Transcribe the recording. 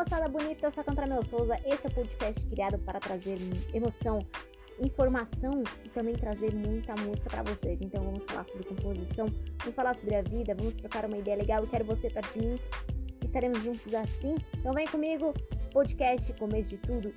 moçada bonita, eu sou a Cantramel Souza. Esse é o podcast criado para trazer emoção, informação e também trazer muita música para vocês. Então vamos falar sobre composição, vamos falar sobre a vida, vamos trocar uma ideia legal. Eu quero você para de mim. Estaremos juntos assim. Então vem comigo, podcast, começo de tudo.